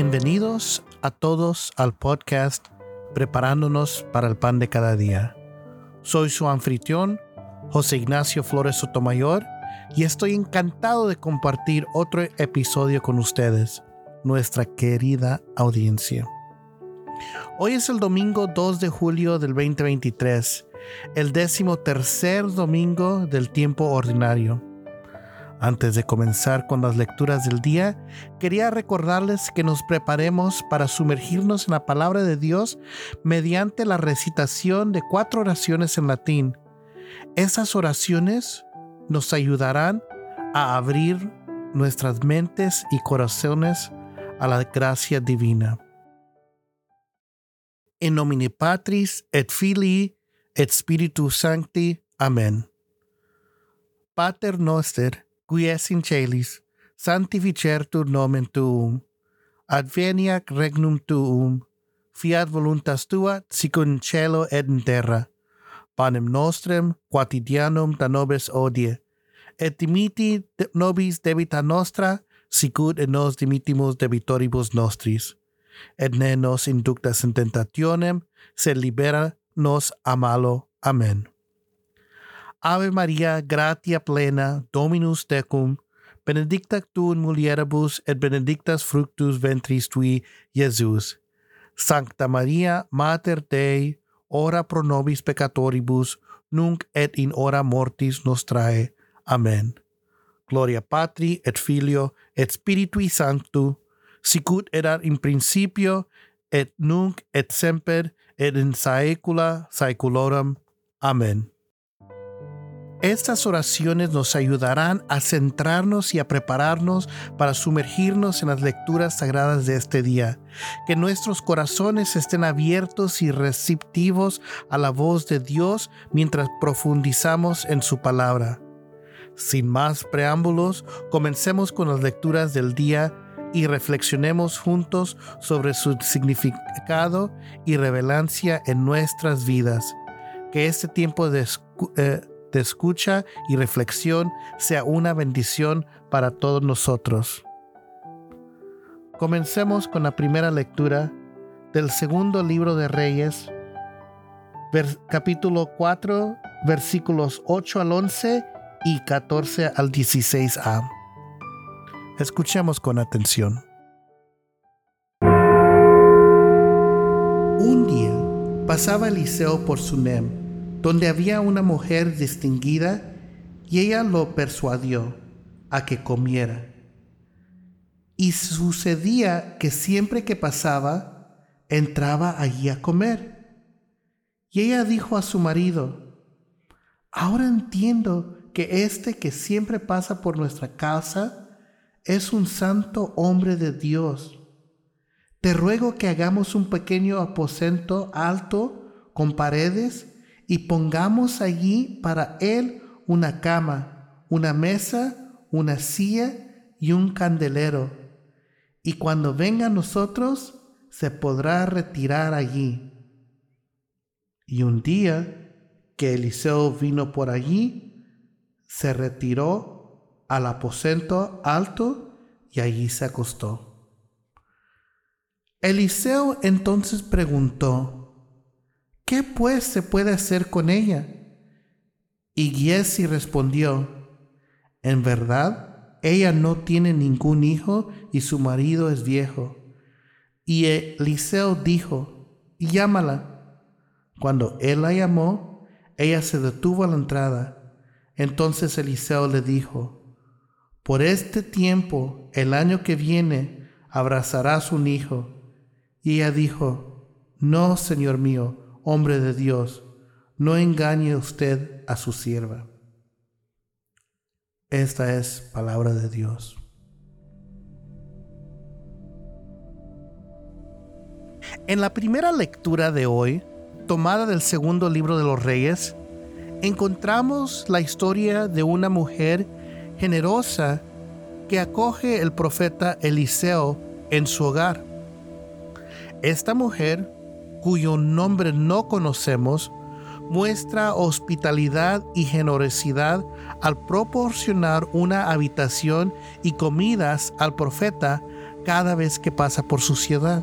Bienvenidos a todos al podcast Preparándonos para el Pan de cada día. Soy su anfitrión, José Ignacio Flores Sotomayor, y estoy encantado de compartir otro episodio con ustedes, nuestra querida audiencia. Hoy es el domingo 2 de julio del 2023, el décimo tercer domingo del tiempo ordinario. Antes de comenzar con las lecturas del día, quería recordarles que nos preparemos para sumergirnos en la palabra de Dios mediante la recitación de cuatro oraciones en latín. Esas oraciones nos ayudarán a abrir nuestras mentes y corazones a la gracia divina. En nomine Patris et Filii et Spiritus Sancti. Amén. Pater noster, qui es in celis, sanctificertur nomen tuum, adveniac regnum tuum, fiat voluntas tua, sic in cielo et in terra. Panem nostrem quotidianum da nobis odie, et dimiti nobis debita nostra, sicut et nos dimitimus debitoribus nostris. Et ne nos inductas in tentationem, sed libera nos a malo. Amen. Ave Maria, gratia plena, Dominus tecum, benedicta tu in mulieribus et benedictus fructus ventris tui, Iesus. Sancta Maria, Mater Dei, ora pro nobis peccatoribus, nunc et in hora mortis nostrae. Amen. Gloria Patri et Filio et Spiritui Sanctu, sicut erat in principio et nunc et semper et in saecula saeculorum. Amen. Estas oraciones nos ayudarán a centrarnos y a prepararnos para sumergirnos en las lecturas sagradas de este día. Que nuestros corazones estén abiertos y receptivos a la voz de Dios mientras profundizamos en su palabra. Sin más preámbulos, comencemos con las lecturas del día y reflexionemos juntos sobre su significado y revelancia en nuestras vidas. Que este tiempo de... Eh, de escucha y reflexión sea una bendición para todos nosotros. Comencemos con la primera lectura del segundo libro de Reyes, capítulo 4, versículos 8 al 11 y 14 al 16a. Escuchemos con atención. Un día pasaba Eliseo por Sunem donde había una mujer distinguida y ella lo persuadió a que comiera. Y sucedía que siempre que pasaba, entraba allí a comer. Y ella dijo a su marido, ahora entiendo que este que siempre pasa por nuestra casa es un santo hombre de Dios. Te ruego que hagamos un pequeño aposento alto con paredes y pongamos allí para él una cama, una mesa, una silla y un candelero. Y cuando venga a nosotros, se podrá retirar allí. Y un día que Eliseo vino por allí, se retiró al aposento alto y allí se acostó. Eliseo entonces preguntó, ¿Qué pues se puede hacer con ella? Y Giesi respondió, en verdad, ella no tiene ningún hijo y su marido es viejo. Y Eliseo dijo, llámala. Cuando él la llamó, ella se detuvo a la entrada. Entonces Eliseo le dijo, por este tiempo, el año que viene, abrazarás un hijo. Y ella dijo, no, Señor mío, hombre de Dios, no engañe usted a su sierva. Esta es palabra de Dios. En la primera lectura de hoy, tomada del segundo libro de los reyes, encontramos la historia de una mujer generosa que acoge el profeta Eliseo en su hogar. Esta mujer cuyo nombre no conocemos, muestra hospitalidad y generosidad al proporcionar una habitación y comidas al profeta, cada vez que pasa por su ciudad.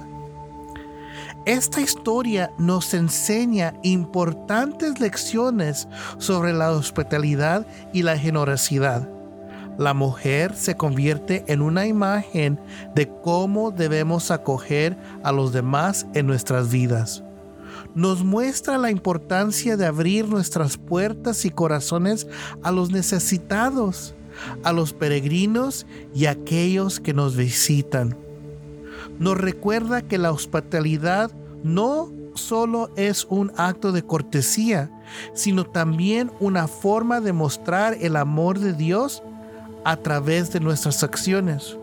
Esta historia nos enseña importantes lecciones sobre la hospitalidad y la generosidad. La mujer se convierte en una imagen de cómo debemos acoger a los demás en nuestras vidas. Nos muestra la importancia de abrir nuestras puertas y corazones a los necesitados, a los peregrinos y a aquellos que nos visitan nos recuerda que la hospitalidad no solo es un acto de cortesía, sino también una forma de mostrar el amor de Dios a través de nuestras acciones.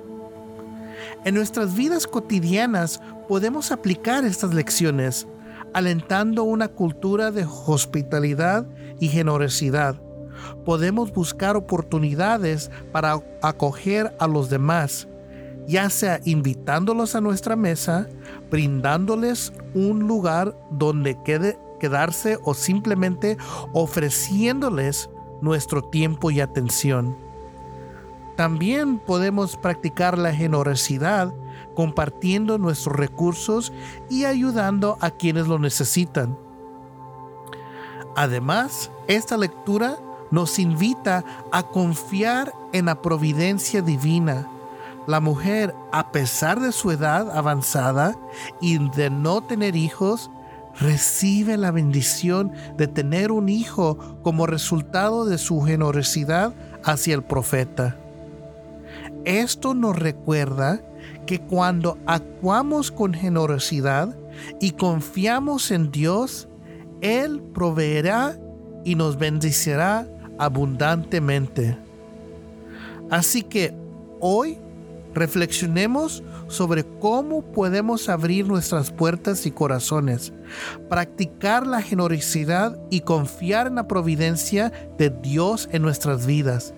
En nuestras vidas cotidianas podemos aplicar estas lecciones, alentando una cultura de hospitalidad y generosidad. Podemos buscar oportunidades para acoger a los demás ya sea invitándolos a nuestra mesa, brindándoles un lugar donde quede, quedarse o simplemente ofreciéndoles nuestro tiempo y atención. También podemos practicar la generosidad compartiendo nuestros recursos y ayudando a quienes lo necesitan. Además, esta lectura nos invita a confiar en la providencia divina la mujer, a pesar de su edad avanzada y de no tener hijos, recibe la bendición de tener un hijo como resultado de su generosidad hacia el profeta. Esto nos recuerda que cuando actuamos con generosidad y confiamos en Dios, Él proveerá y nos bendecirá abundantemente. Así que hoy Reflexionemos sobre cómo podemos abrir nuestras puertas y corazones, practicar la generosidad y confiar en la providencia de Dios en nuestras vidas.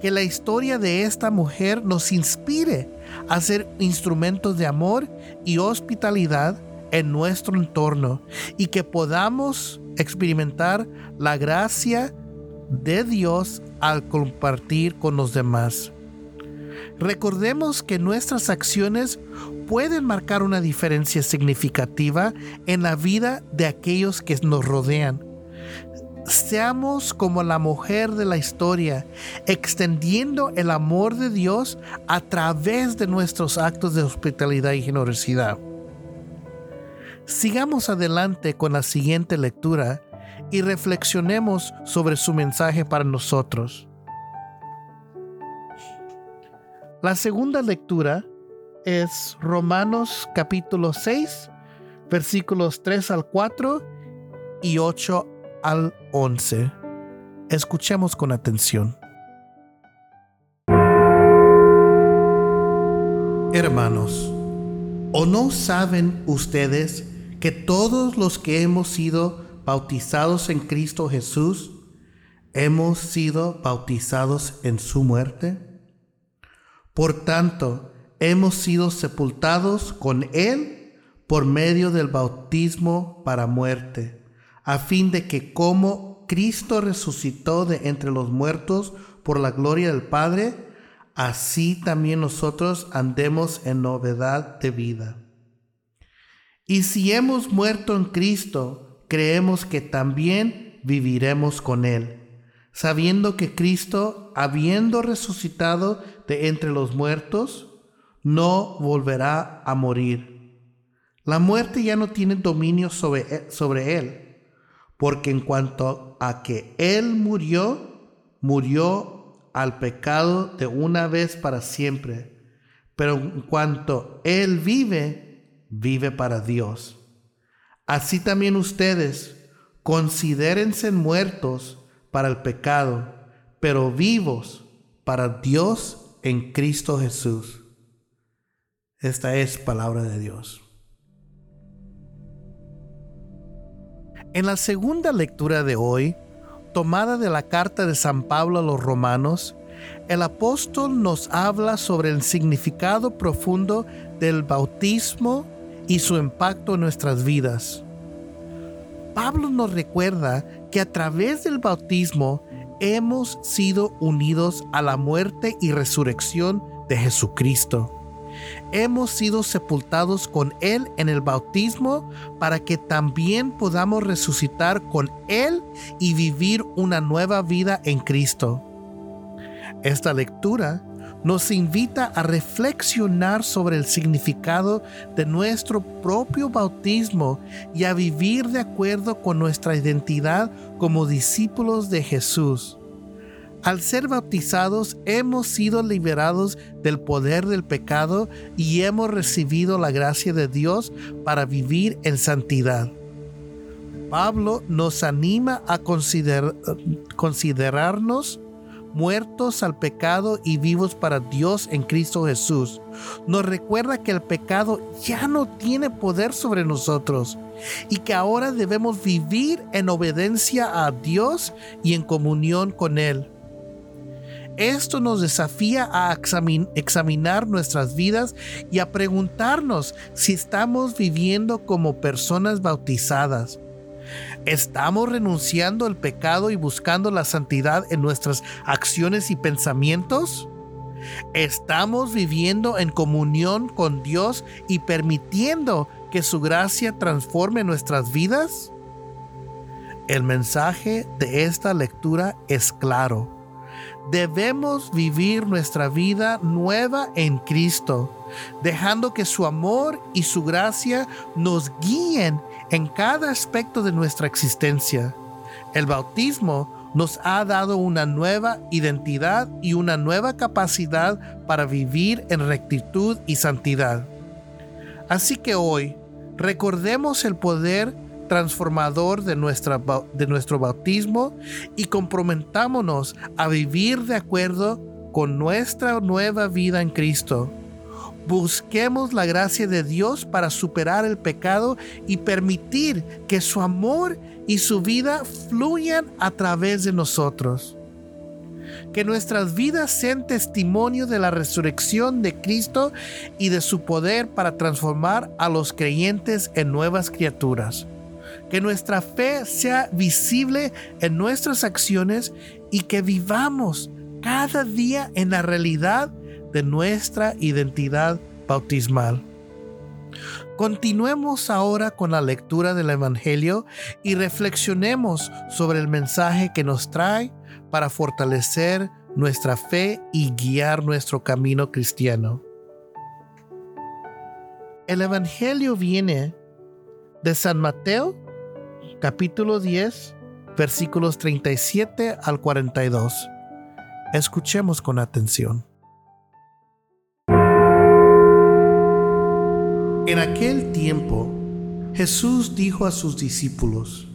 Que la historia de esta mujer nos inspire a ser instrumentos de amor y hospitalidad en nuestro entorno y que podamos experimentar la gracia de Dios al compartir con los demás. Recordemos que nuestras acciones pueden marcar una diferencia significativa en la vida de aquellos que nos rodean. Seamos como la mujer de la historia, extendiendo el amor de Dios a través de nuestros actos de hospitalidad y generosidad. Sigamos adelante con la siguiente lectura y reflexionemos sobre su mensaje para nosotros. La segunda lectura es Romanos capítulo 6, versículos 3 al 4 y 8 al 11. Escuchemos con atención. Hermanos, ¿o no saben ustedes que todos los que hemos sido bautizados en Cristo Jesús, hemos sido bautizados en su muerte? Por tanto, hemos sido sepultados con Él por medio del bautismo para muerte, a fin de que como Cristo resucitó de entre los muertos por la gloria del Padre, así también nosotros andemos en novedad de vida. Y si hemos muerto en Cristo, creemos que también viviremos con Él sabiendo que Cristo, habiendo resucitado de entre los muertos, no volverá a morir. La muerte ya no tiene dominio sobre, sobre él, porque en cuanto a que él murió, murió al pecado de una vez para siempre, pero en cuanto él vive, vive para Dios. Así también ustedes, considérense muertos, para el pecado, pero vivos para Dios en Cristo Jesús. Esta es palabra de Dios. En la segunda lectura de hoy, tomada de la carta de San Pablo a los romanos, el apóstol nos habla sobre el significado profundo del bautismo y su impacto en nuestras vidas. Pablo nos recuerda que a través del bautismo hemos sido unidos a la muerte y resurrección de Jesucristo. Hemos sido sepultados con Él en el bautismo para que también podamos resucitar con Él y vivir una nueva vida en Cristo. Esta lectura nos invita a reflexionar sobre el significado de nuestro propio bautismo y a vivir de acuerdo con nuestra identidad como discípulos de Jesús. Al ser bautizados hemos sido liberados del poder del pecado y hemos recibido la gracia de Dios para vivir en santidad. Pablo nos anima a considerarnos muertos al pecado y vivos para Dios en Cristo Jesús. Nos recuerda que el pecado ya no tiene poder sobre nosotros y que ahora debemos vivir en obediencia a Dios y en comunión con Él. Esto nos desafía a examinar nuestras vidas y a preguntarnos si estamos viviendo como personas bautizadas ¿Estamos renunciando al pecado y buscando la santidad en nuestras acciones y pensamientos? ¿Estamos viviendo en comunión con Dios y permitiendo que su gracia transforme nuestras vidas? El mensaje de esta lectura es claro debemos vivir nuestra vida nueva en Cristo, dejando que su amor y su gracia nos guíen en cada aspecto de nuestra existencia. El bautismo nos ha dado una nueva identidad y una nueva capacidad para vivir en rectitud y santidad. Así que hoy recordemos el poder transformador de, nuestra, de nuestro bautismo y comprometámonos a vivir de acuerdo con nuestra nueva vida en Cristo. Busquemos la gracia de Dios para superar el pecado y permitir que su amor y su vida fluyan a través de nosotros. Que nuestras vidas sean testimonio de la resurrección de Cristo y de su poder para transformar a los creyentes en nuevas criaturas que nuestra fe sea visible en nuestras acciones y que vivamos cada día en la realidad de nuestra identidad bautismal. Continuemos ahora con la lectura del Evangelio y reflexionemos sobre el mensaje que nos trae para fortalecer nuestra fe y guiar nuestro camino cristiano. El Evangelio viene de San Mateo capítulo 10, versículos 37 al 42. Escuchemos con atención. En aquel tiempo, Jesús dijo a sus discípulos,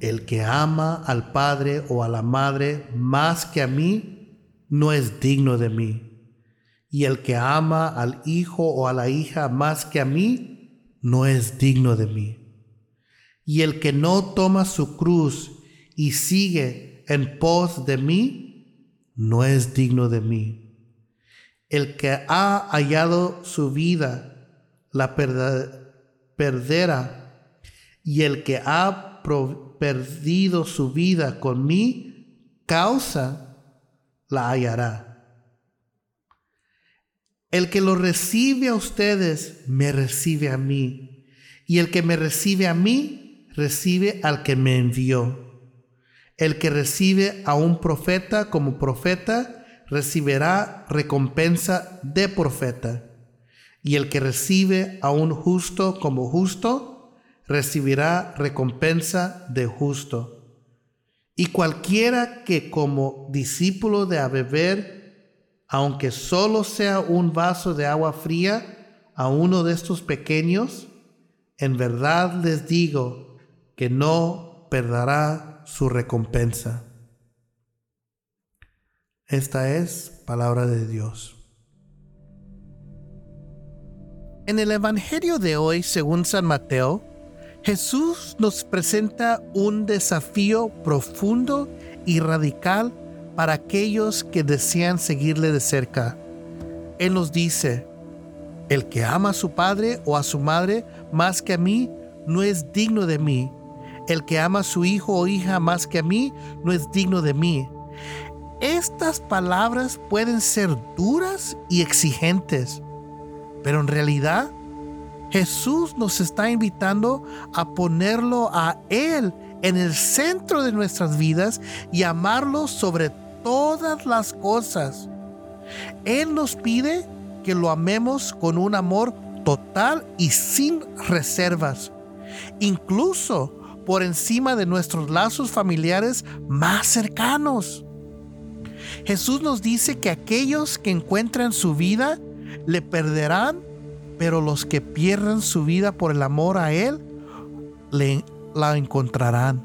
El que ama al Padre o a la Madre más que a mí, no es digno de mí. Y el que ama al Hijo o a la hija más que a mí, no es digno de mí. Y el que no toma su cruz y sigue en pos de mí, no es digno de mí. El que ha hallado su vida, la perderá, y el que ha perdido su vida con mi causa, la hallará. El que lo recibe a ustedes, me recibe a mí. Y el que me recibe a mí, recibe al que me envió. El que recibe a un profeta como profeta, recibirá recompensa de profeta. Y el que recibe a un justo como justo, recibirá recompensa de justo. Y cualquiera que como discípulo de a beber, aunque solo sea un vaso de agua fría, a uno de estos pequeños, en verdad les digo que no perderá su recompensa. Esta es palabra de Dios. En el Evangelio de hoy, según San Mateo, Jesús nos presenta un desafío profundo y radical para aquellos que desean seguirle de cerca. Él nos dice, el que ama a su padre o a su madre más que a mí, no es digno de mí el que ama a su hijo o hija más que a mí no es digno de mí. Estas palabras pueden ser duras y exigentes, pero en realidad Jesús nos está invitando a ponerlo a Él en el centro de nuestras vidas y amarlo sobre todas las cosas. Él nos pide que lo amemos con un amor total y sin reservas, incluso por encima de nuestros lazos familiares más cercanos. Jesús nos dice que aquellos que encuentran su vida le perderán, pero los que pierdan su vida por el amor a Él, le, la encontrarán.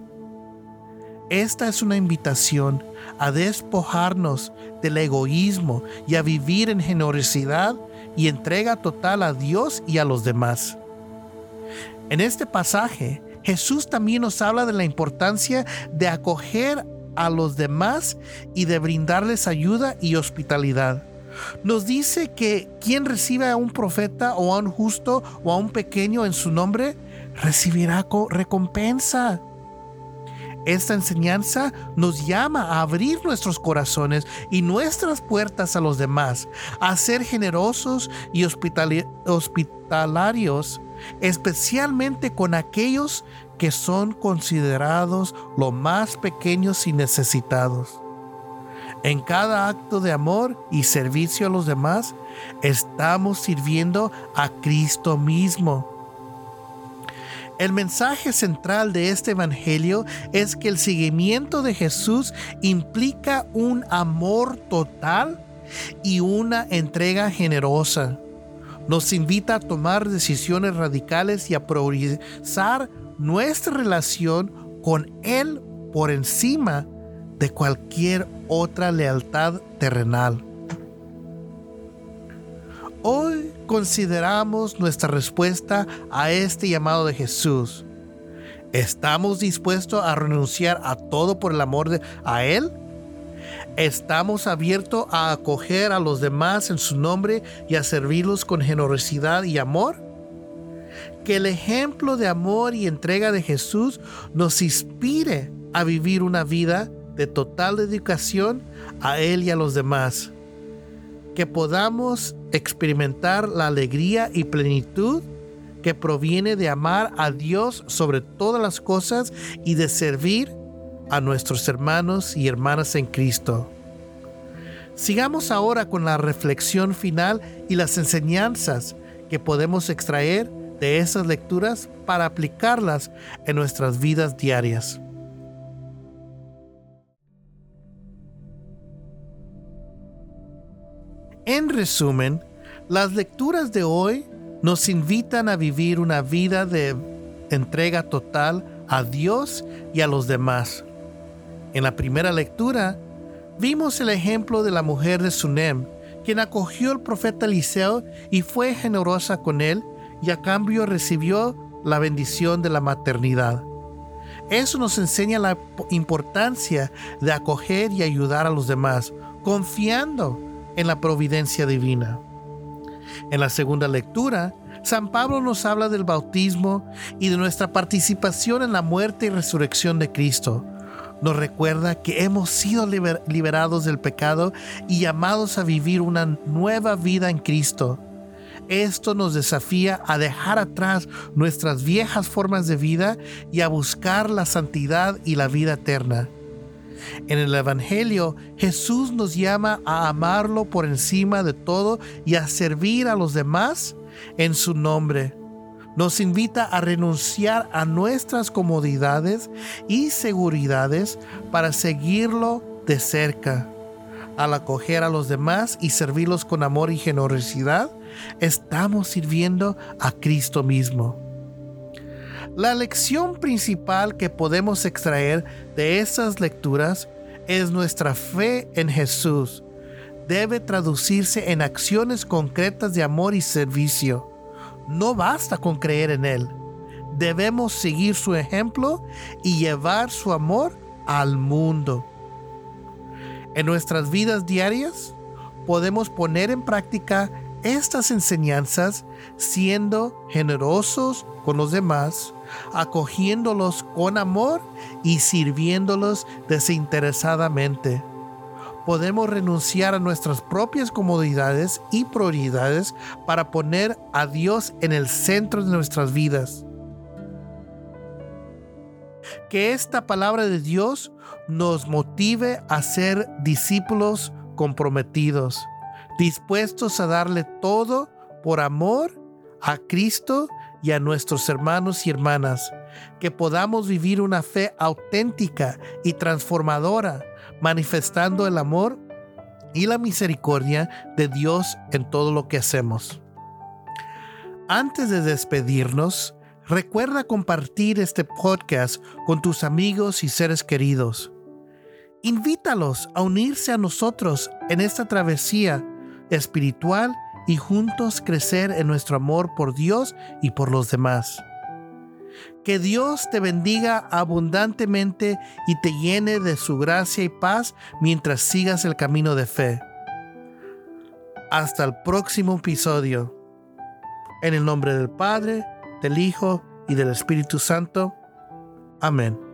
Esta es una invitación a despojarnos del egoísmo y a vivir en generosidad y entrega total a Dios y a los demás. En este pasaje, Jesús también nos habla de la importancia de acoger a los demás y de brindarles ayuda y hospitalidad. Nos dice que quien recibe a un profeta o a un justo o a un pequeño en su nombre, recibirá recompensa. Esta enseñanza nos llama a abrir nuestros corazones y nuestras puertas a los demás, a ser generosos y hospitalarios, especialmente con aquellos que son considerados los más pequeños y necesitados. En cada acto de amor y servicio a los demás, estamos sirviendo a Cristo mismo el mensaje central de este Evangelio es que el seguimiento de Jesús implica un amor total y una entrega generosa. Nos invita a tomar decisiones radicales y a priorizar nuestra relación con Él por encima de cualquier otra lealtad terrenal. Hoy consideramos nuestra respuesta a este llamado de Jesús. ¿Estamos dispuestos a renunciar a todo por el amor de, a Él? ¿Estamos abiertos a acoger a los demás en su nombre y a servirlos con generosidad y amor? Que el ejemplo de amor y entrega de Jesús nos inspire a vivir una vida de total dedicación a Él y a los demás que podamos experimentar la alegría y plenitud que proviene de amar a Dios sobre todas las cosas y de servir a nuestros hermanos y hermanas en Cristo. Sigamos ahora con la reflexión final y las enseñanzas que podemos extraer de esas lecturas para aplicarlas en nuestras vidas diarias. En resumen, las lecturas de hoy nos invitan a vivir una vida de entrega total a Dios y a los demás. En la primera lectura, vimos el ejemplo de la mujer de Sunem, quien acogió al profeta Eliseo y fue generosa con él y a cambio recibió la bendición de la maternidad. Eso nos enseña la importancia de acoger y ayudar a los demás, confiando en la providencia divina. En la segunda lectura, San Pablo nos habla del bautismo y de nuestra participación en la muerte y resurrección de Cristo. Nos recuerda que hemos sido liberados del pecado y llamados a vivir una nueva vida en Cristo. Esto nos desafía a dejar atrás nuestras viejas formas de vida y a buscar la santidad y la vida eterna. En el Evangelio, Jesús nos llama a amarlo por encima de todo y a servir a los demás en su nombre. Nos invita a renunciar a nuestras comodidades y seguridades para seguirlo de cerca. Al acoger a los demás y servirlos con amor y generosidad, estamos sirviendo a Cristo mismo. La lección principal que podemos extraer de estas lecturas es nuestra fe en Jesús. Debe traducirse en acciones concretas de amor y servicio. No basta con creer en Él. Debemos seguir su ejemplo y llevar su amor al mundo. En nuestras vidas diarias podemos poner en práctica estas enseñanzas siendo generosos con los demás, acogiéndolos con amor y sirviéndolos desinteresadamente. Podemos renunciar a nuestras propias comodidades y prioridades para poner a Dios en el centro de nuestras vidas. Que esta palabra de Dios nos motive a ser discípulos comprometidos, dispuestos a darle todo por amor a Cristo y a nuestros hermanos y hermanas, que podamos vivir una fe auténtica y transformadora, manifestando el amor y la misericordia de Dios en todo lo que hacemos. Antes de despedirnos, recuerda compartir este podcast con tus amigos y seres queridos. Invítalos a unirse a nosotros en esta travesía espiritual y juntos crecer en nuestro amor por Dios y por los demás. Que Dios te bendiga abundantemente y te llene de su gracia y paz mientras sigas el camino de fe. Hasta el próximo episodio. En el nombre del Padre, del Hijo y del Espíritu Santo. Amén.